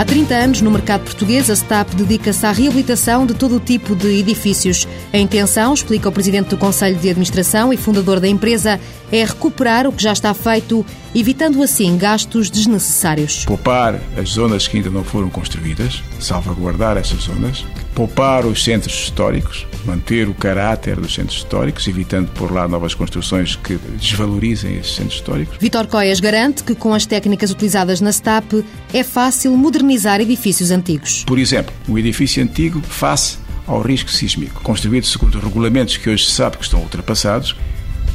Há 30 anos, no mercado português, a STAP dedica-se à reabilitação de todo o tipo de edifícios. A intenção, explica o presidente do Conselho de Administração e fundador da empresa, é recuperar o que já está feito, evitando assim gastos desnecessários. Poupar as zonas que ainda não foram construídas, salvaguardar essas zonas, poupar os centros históricos, manter o caráter dos centros históricos, evitando por lá novas construções que desvalorizem esses centros históricos. Vitor Coias garante que com as técnicas utilizadas na STAP é fácil modernizar edifícios antigos. Por exemplo, um edifício antigo face ao risco sísmico, construído segundo regulamentos que hoje se sabe que estão ultrapassados,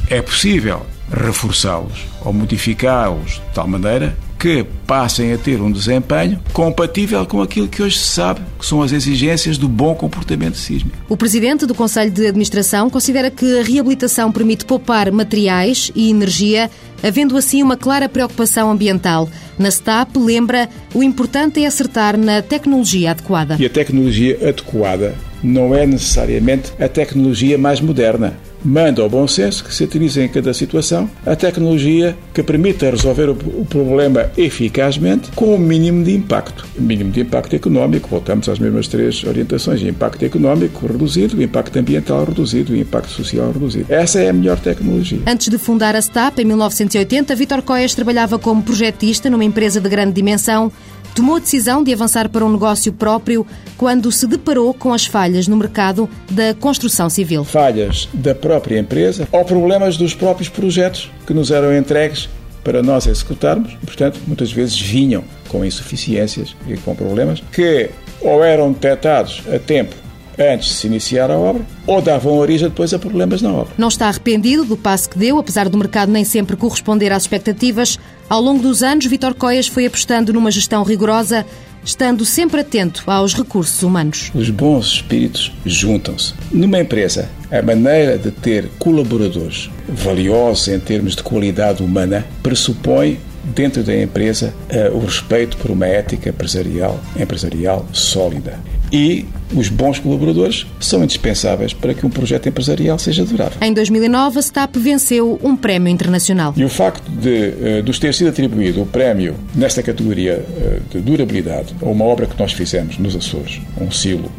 é possível reforçá-los ou modificá-los de tal maneira que passem a ter um desempenho compatível com aquilo que hoje se sabe que são as exigências do bom comportamento sísmico. O presidente do Conselho de Administração considera que a reabilitação permite poupar materiais e energia, havendo assim uma clara preocupação ambiental. Na STAP, lembra, o importante é acertar na tecnologia adequada. E a tecnologia adequada não é necessariamente a tecnologia mais moderna manda ao bom senso que se utilize em cada situação a tecnologia que permita resolver o problema eficazmente com o mínimo de impacto. O mínimo de impacto económico, voltamos às mesmas três orientações: impacto económico reduzido, impacto ambiental reduzido e impacto social reduzido. Essa é a melhor tecnologia. Antes de fundar a STAP, em 1980, Vitor Coias trabalhava como projetista numa empresa de grande dimensão tomou a decisão de avançar para um negócio próprio quando se deparou com as falhas no mercado da construção civil. Falhas da própria empresa ou problemas dos próprios projetos que nos eram entregues para nós executarmos. Portanto, muitas vezes vinham com insuficiências e com problemas que ou eram detectados a tempo antes de se iniciar a obra ou davam origem depois a problemas na obra. Não está arrependido do passo que deu, apesar do mercado nem sempre corresponder às expectativas. Ao longo dos anos, Vitor Coias foi apostando numa gestão rigorosa, estando sempre atento aos recursos humanos. Os bons espíritos juntam-se. Numa empresa, a maneira de ter colaboradores valiosos em termos de qualidade humana pressupõe dentro da empresa uh, o respeito por uma ética empresarial, empresarial sólida. E os bons colaboradores são indispensáveis para que um projeto empresarial seja durável. Em 2009, a STAP venceu um prémio internacional. E o facto de, uh, de ter sido atribuído o prémio nesta categoria uh, de durabilidade a uma obra que nós fizemos nos Açores, um silo,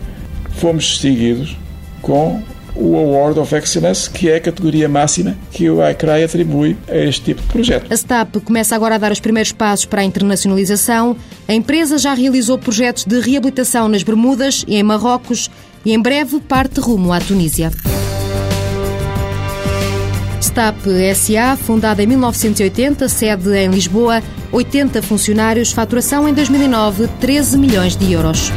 fomos distinguidos com o Award of Excellence, que é a categoria máxima que o ICRAI atribui a este tipo de projeto. A STAP começa agora a dar os primeiros passos para a internacionalização. A empresa já realizou projetos de reabilitação nas Bermudas e em Marrocos e em breve parte rumo à Tunísia. STAP SA, fundada em 1980, sede em Lisboa, 80 funcionários, faturação em 2009, 13 milhões de euros.